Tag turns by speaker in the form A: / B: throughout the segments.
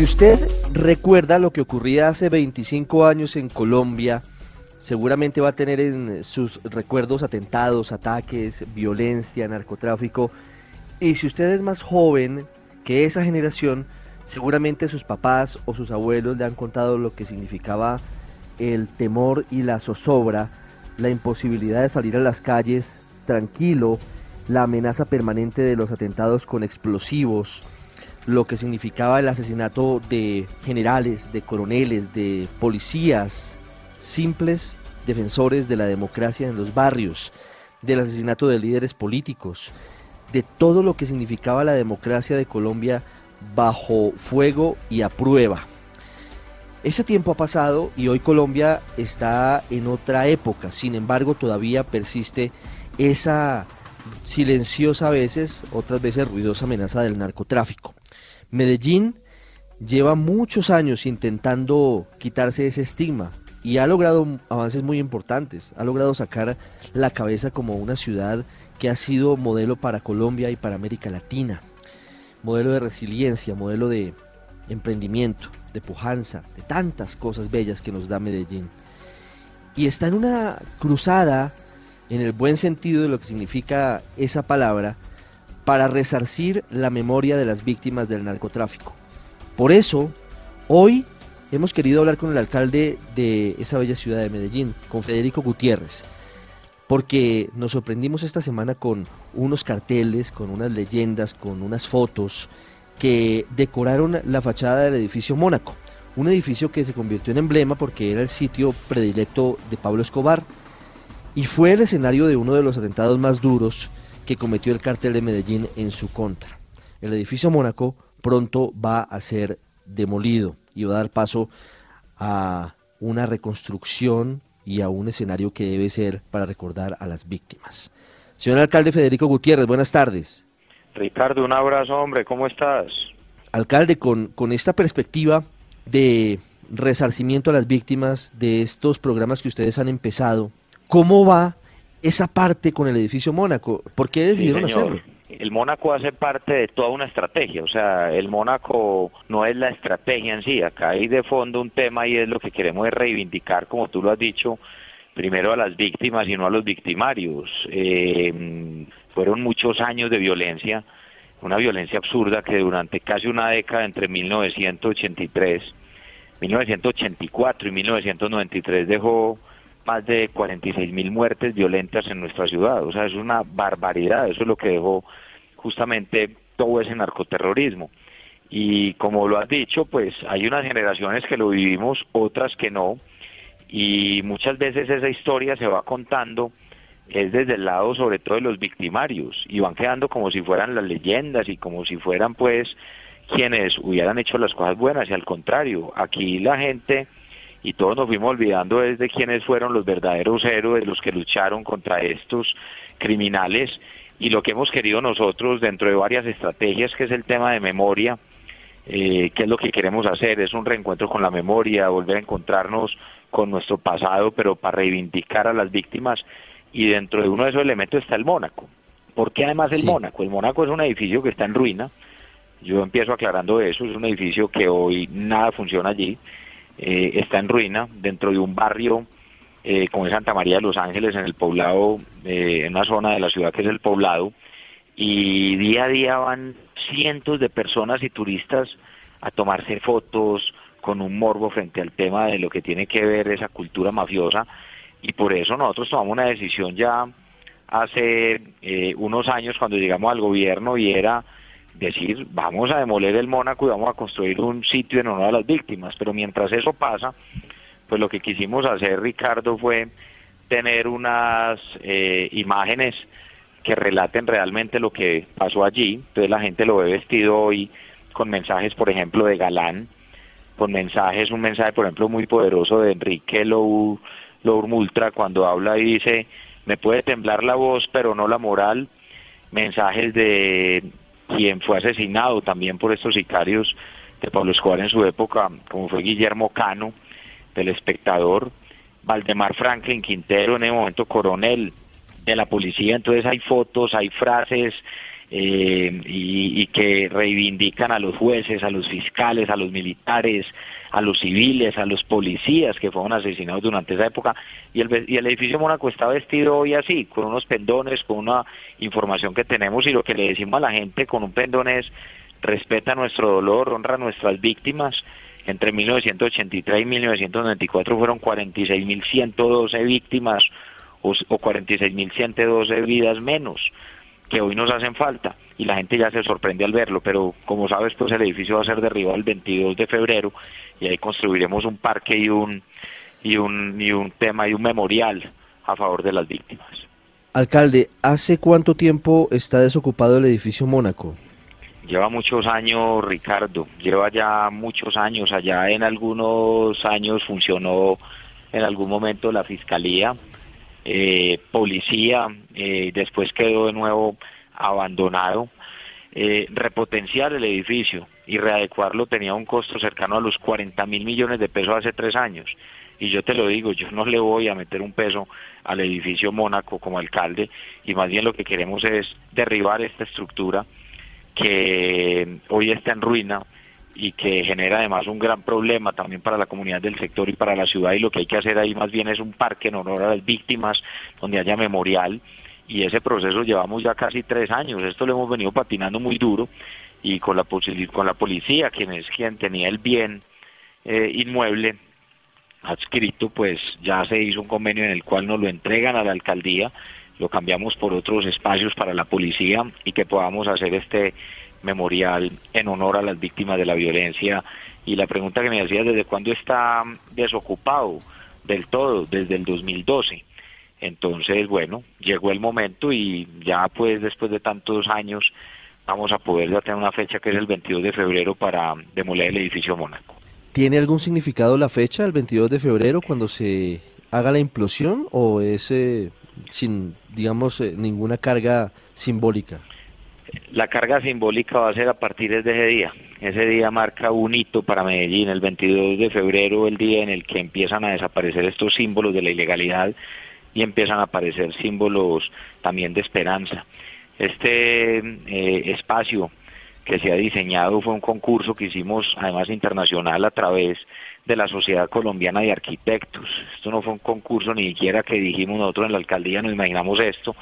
A: Si usted recuerda lo que ocurría hace 25 años en Colombia, seguramente va a tener en sus recuerdos atentados, ataques, violencia, narcotráfico. Y si usted es más joven que esa generación, seguramente sus papás o sus abuelos le han contado lo que significaba el temor y la zozobra, la imposibilidad de salir a las calles tranquilo, la amenaza permanente de los atentados con explosivos, lo que significaba el asesinato de generales, de coroneles, de policías, simples defensores de la democracia en los barrios, del asesinato de líderes políticos, de todo lo que significaba la democracia de Colombia bajo fuego y a prueba. Ese tiempo ha pasado y hoy Colombia está en otra época, sin embargo todavía persiste esa silenciosa a veces, otras veces ruidosa amenaza del narcotráfico. Medellín lleva muchos años intentando quitarse ese estigma y ha logrado avances muy importantes, ha logrado sacar la cabeza como una ciudad que ha sido modelo para Colombia y para América Latina, modelo de resiliencia, modelo de emprendimiento, de pujanza, de tantas cosas bellas que nos da Medellín. Y está en una cruzada, en el buen sentido de lo que significa esa palabra, para resarcir la memoria de las víctimas del narcotráfico. Por eso, hoy hemos querido hablar con el alcalde de esa bella ciudad de Medellín, con Federico Gutiérrez, porque nos sorprendimos esta semana con unos carteles, con unas leyendas, con unas fotos que decoraron la fachada del edificio Mónaco, un edificio que se convirtió en emblema porque era el sitio predilecto de Pablo Escobar y fue el escenario de uno de los atentados más duros que cometió el cartel de Medellín en su contra. El edificio Mónaco pronto va a ser demolido y va a dar paso a una reconstrucción y a un escenario que debe ser para recordar a las víctimas. Señor alcalde Federico Gutiérrez, buenas tardes.
B: Ricardo, un abrazo, hombre, ¿cómo estás?
A: Alcalde, con, con esta perspectiva de resarcimiento a las víctimas de estos programas que ustedes han empezado, ¿cómo va esa parte con el edificio Mónaco? ¿Por qué decidieron hacerlo?
B: el Mónaco hace parte de toda una estrategia, o sea, el Mónaco no es la estrategia en sí, acá hay de fondo un tema y es lo que queremos reivindicar, como tú lo has dicho, primero a las víctimas y no a los victimarios. Eh, fueron muchos años de violencia, una violencia absurda que durante casi una década, entre 1983, 1984 y 1993 dejó más de 46 mil muertes violentas en nuestra ciudad. O sea, es una barbaridad. Eso es lo que dejó justamente todo ese narcoterrorismo. Y como lo has dicho, pues hay unas generaciones que lo vivimos, otras que no. Y muchas veces esa historia se va contando es desde el lado sobre todo de los victimarios y van quedando como si fueran las leyendas y como si fueran pues quienes hubieran hecho las cosas buenas y al contrario, aquí la gente y todos nos fuimos olvidando de quiénes fueron los verdaderos héroes, los que lucharon contra estos criminales y lo que hemos querido nosotros dentro de varias estrategias, que es el tema de memoria, eh, qué es lo que queremos hacer, es un reencuentro con la memoria, volver a encontrarnos con nuestro pasado, pero para reivindicar a las víctimas y dentro de uno de esos elementos está el Mónaco. ¿Por qué además el Mónaco? El Mónaco es un edificio que está en ruina, yo empiezo aclarando eso, es un edificio que hoy nada funciona allí, eh, está en ruina dentro de un barrio eh, como es Santa María de los Ángeles, en el poblado, eh, en una zona de la ciudad que es el poblado, y día a día van cientos de personas y turistas a tomarse fotos con un morbo frente al tema de lo que tiene que ver esa cultura mafiosa, y por eso nosotros tomamos una decisión ya hace unos años cuando llegamos al gobierno y era decir, vamos a demoler el Mónaco y vamos a construir un sitio en honor a las víctimas. Pero mientras eso pasa, pues lo que quisimos hacer, Ricardo, fue tener unas eh, imágenes que relaten realmente lo que pasó allí. Entonces la gente lo ve vestido hoy con mensajes, por ejemplo, de Galán, con mensajes, un mensaje, por ejemplo, muy poderoso de Enrique Lour, Multra, cuando habla y dice, me puede temblar la voz, pero no la moral. Mensajes de quien fue asesinado también por estos sicarios de Pablo Escobar en su época, como fue Guillermo Cano, del espectador, Valdemar Franklin Quintero, en ese momento coronel de la policía, entonces hay fotos, hay frases, eh, y, que reivindican a los jueces, a los fiscales, a los militares, a los civiles, a los policías que fueron asesinados durante esa época. Y el, edificio Mónaco está vestido hoy así, con unos pendones, con una información que tenemos y lo que le decimos a la gente con un pendón es respeta nuestro dolor, honra a nuestras víctimas. Entre 1983 y 1994 fueron 46.112 víctimas o, o 46.112 vidas menos que hoy nos hacen falta y la gente ya se sorprende al verlo, pero como sabes, pues el edificio va a ser derribado el 22 de febrero y ahí construiremos un parque y un y un y un tema y un memorial a favor de las víctimas.
A: Alcalde, ¿hace cuánto tiempo está desocupado el edificio Mónaco?
B: Lleva muchos años, Ricardo, lleva ya muchos años, allá en algunos años funcionó en algún momento la fiscalía, eh, policía, eh, después quedó de nuevo abandonado. Eh, repotenciar el edificio y readecuarlo tenía un costo cercano a los 40 mil millones de pesos hace tres años. Y yo te lo digo, yo no le voy a meter un peso al edificio Mónaco como alcalde y más bien lo que queremos es derribar esta estructura que hoy está en ruina y que genera además un gran problema también para la comunidad del sector y para la ciudad y lo que hay que hacer ahí más bien es un parque en honor a las víctimas donde haya memorial y ese proceso llevamos ya casi tres años, esto lo hemos venido patinando muy duro y con la, con la policía, quien es quien tenía el bien eh, inmueble adscrito, pues ya se hizo un convenio en el cual nos lo entregan a la alcaldía, lo cambiamos por otros espacios para la policía y que podamos hacer este memorial en honor a las víctimas de la violencia. Y la pregunta que me hacía, ¿desde cuándo está desocupado? Del todo, desde el 2012. Entonces, bueno, llegó el momento y ya pues después de tantos años vamos a poder ya tener una fecha que es el 22 de febrero para demoler el edificio Mónaco.
A: ¿Tiene algún significado la fecha, el 22 de febrero, cuando se haga la implosión o es eh, sin, digamos, eh, ninguna carga simbólica?
B: La carga simbólica va a ser a partir de ese día. Ese día marca un hito para Medellín, el 22 de febrero, el día en el que empiezan a desaparecer estos símbolos de la ilegalidad y empiezan a aparecer símbolos también de esperanza. Este eh, espacio que se ha diseñado fue un concurso que hicimos además internacional a través de la Sociedad Colombiana de Arquitectos. Esto no fue un concurso ni siquiera que dijimos nosotros en la alcaldía, nos imaginamos esto,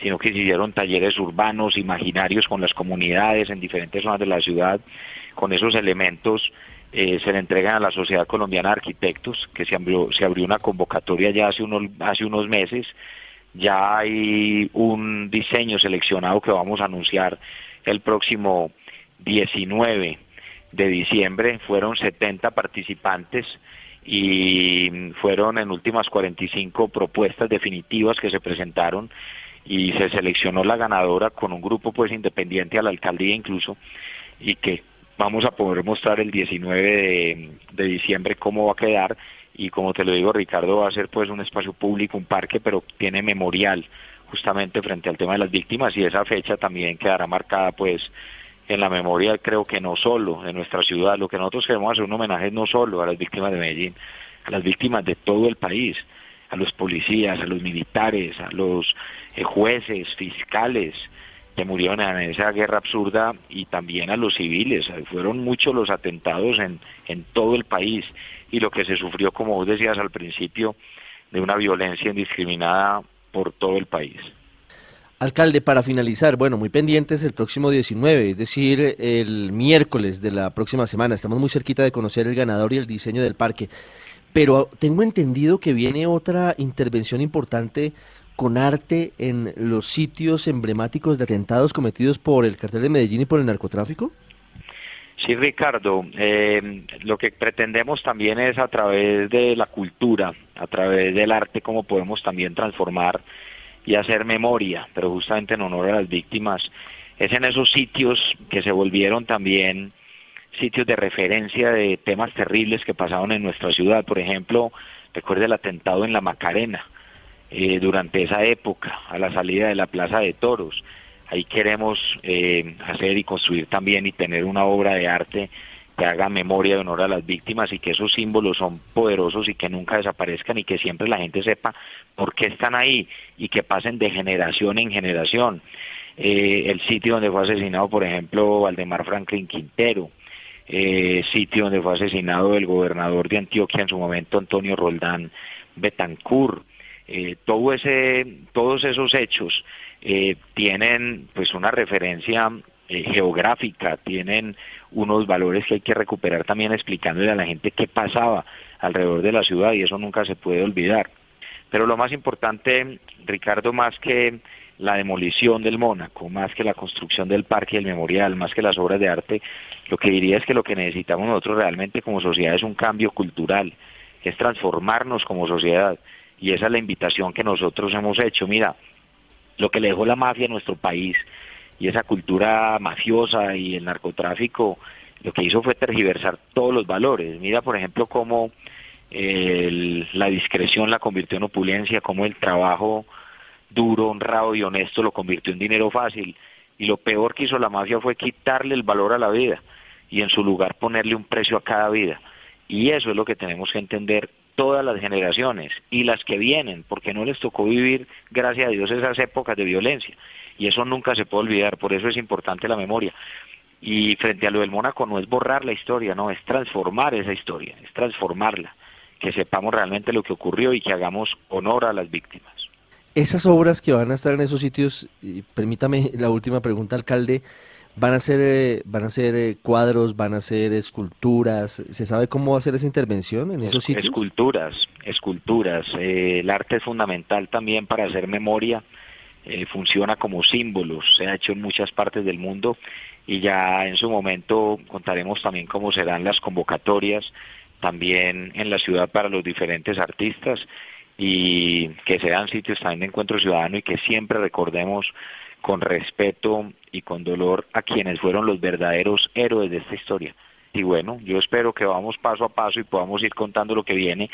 B: sino que se hicieron talleres urbanos, imaginarios con las comunidades en diferentes zonas de la ciudad, con esos elementos eh, se le entregan a la Sociedad Colombiana de Arquitectos, que se abrió, se abrió una convocatoria ya hace unos, hace unos meses, ya hay un diseño seleccionado que vamos a anunciar el próximo 19 de diciembre, fueron 70 participantes y fueron en últimas 45 propuestas definitivas que se presentaron y se seleccionó la ganadora con un grupo pues independiente a la alcaldía incluso y que vamos a poder mostrar el 19 de, diciembre cómo va a quedar. Y como te lo digo Ricardo va a ser pues un espacio público, un parque pero tiene memorial justamente frente al tema de las víctimas y esa fecha también quedará marcada pues en la memoria creo que no solo de nuestra ciudad, lo que nosotros queremos hacer un homenaje no solo a las víctimas de Medellín, a las víctimas de todo el país, a los policías, a los militares, a los eh, jueces, fiscales que murieron en esa guerra absurda y también a los civiles. Fueron muchos los atentados en, en todo el país y lo que se sufrió, como vos decías al principio, de una violencia indiscriminada por todo el país.
A: Alcalde, para finalizar, bueno, muy pendientes el próximo 19, es decir, el miércoles de la próxima semana. Estamos muy cerquita de conocer el ganador y el diseño del parque. Pero tengo entendido que viene otra intervención importante con arte en los sitios emblemáticos de atentados cometidos por el cartel de Medellín y por el narcotráfico?
B: Sí, Ricardo, eh, lo que pretendemos también es a través de la cultura, a través del arte, cómo podemos también transformar y hacer memoria, pero justamente en honor a las víctimas. Es en esos sitios que se volvieron también sitios de referencia de temas terribles que pasaron en nuestra ciudad. Por ejemplo, recuerde el atentado en la Macarena, eh, durante esa época, a la salida de la Plaza de Toros. Ahí queremos eh, hacer y construir también y tener una obra de arte que haga memoria de honor a las víctimas y que esos símbolos son poderosos y que nunca desaparezcan y que siempre la gente sepa por qué están ahí y que pasen de generación en generación. eh, el sitio donde fue asesinado, por ejemplo, Valdemar Franklin Quintero, eh, sitio donde fue asesinado el gobernador de Antioquia en su momento, Antonio Roldán Betancourt. Eh, todo ese, todos esos hechos tienen pues una referencia geográfica, tienen unos valores que hay que recuperar también explicándole a la gente qué pasaba alrededor de la ciudad y eso nunca se puede olvidar. Pero lo más importante, Ricardo, más que la demolición del Mónaco, más que la construcción del parque del memorial, más que las obras de arte, lo que diría es que lo que necesitamos nosotros realmente como sociedad es un cambio cultural, es transformarnos como sociedad. Y esa es la invitación que nosotros hemos hecho. Mira, lo que le dejó la mafia a nuestro país y esa cultura mafiosa y el narcotráfico, lo que hizo fue tergiversar todos los valores. Mira, por ejemplo, cómo la discreción la convirtió en opulencia, cómo el trabajo duro, honrado y honesto lo convirtió en dinero fácil. Y lo peor que hizo la mafia fue quitarle el valor a la vida y en su lugar ponerle un precio a cada vida. Y eso es lo que tenemos que entender todas las generaciones y las que vienen, porque no les tocó vivir, gracias a Dios, esas épocas de violencia. Y eso nunca se puede olvidar, por eso es importante la memoria. Y frente a lo del Mónaco no es borrar la historia, no, es transformar esa historia, es transformarla, que sepamos realmente lo que ocurrió y que hagamos honor a las víctimas.
A: Esas obras que van a estar en esos sitios, y permítame la última pregunta, alcalde, van a ser eh, van a ser eh, cuadros, van a ser esculturas. ¿Se sabe cómo va a ser esa intervención en esos sitios?
B: Esculturas, esculturas. Eh, el arte es fundamental también para hacer memoria. funciona como símbolos. Se ha hecho en muchas partes del mundo y ya en su momento contaremos también cómo serán las convocatorias también en la ciudad para los diferentes artistas y que sean sitios también de encuentro ciudadano y que siempre recordemos con respeto y con dolor a quienes fueron los verdaderos héroes de esta historia. Y bueno, yo espero que vamos paso a paso y podamos ir contando lo que viene.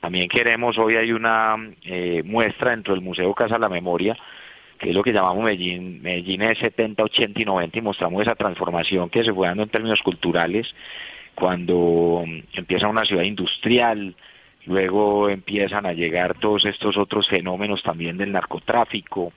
B: También queremos, hoy hay una eh, muestra dentro del Museo Casa la Memoria, que es lo que llamamos Medellín, Medellín es 70, 80 y 90, y mostramos esa transformación que se fue dando en términos culturales, cuando empieza una ciudad industrial, luego empiezan a llegar todos estos otros fenómenos también del narcotráfico,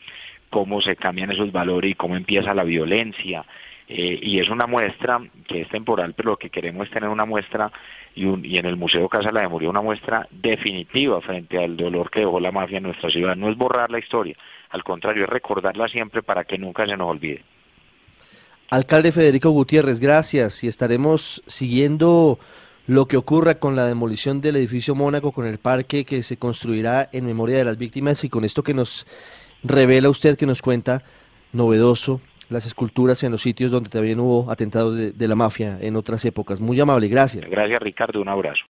B: cómo se cambian esos valores y cómo empieza la violencia. Eh, y es una muestra que es temporal, pero lo que queremos es tener una muestra y, y en el Museo Casa la Memoria una muestra definitiva frente al dolor que dejó la mafia en nuestra ciudad. No es borrar la historia, al contrario, es recordarla siempre para que nunca se nos olvide.
A: Alcalde Federico Gutiérrez, gracias y estaremos siguiendo lo que ocurra con la demolición del edificio Mónaco, con el parque que se construirá en memoria de las víctimas y con esto que nos revela usted, que nos cuenta, novedoso, las esculturas en los sitios donde también hubo atentados de, de la mafia en otras épocas. Muy amable, gracias.
B: Gracias Ricardo, un abrazo.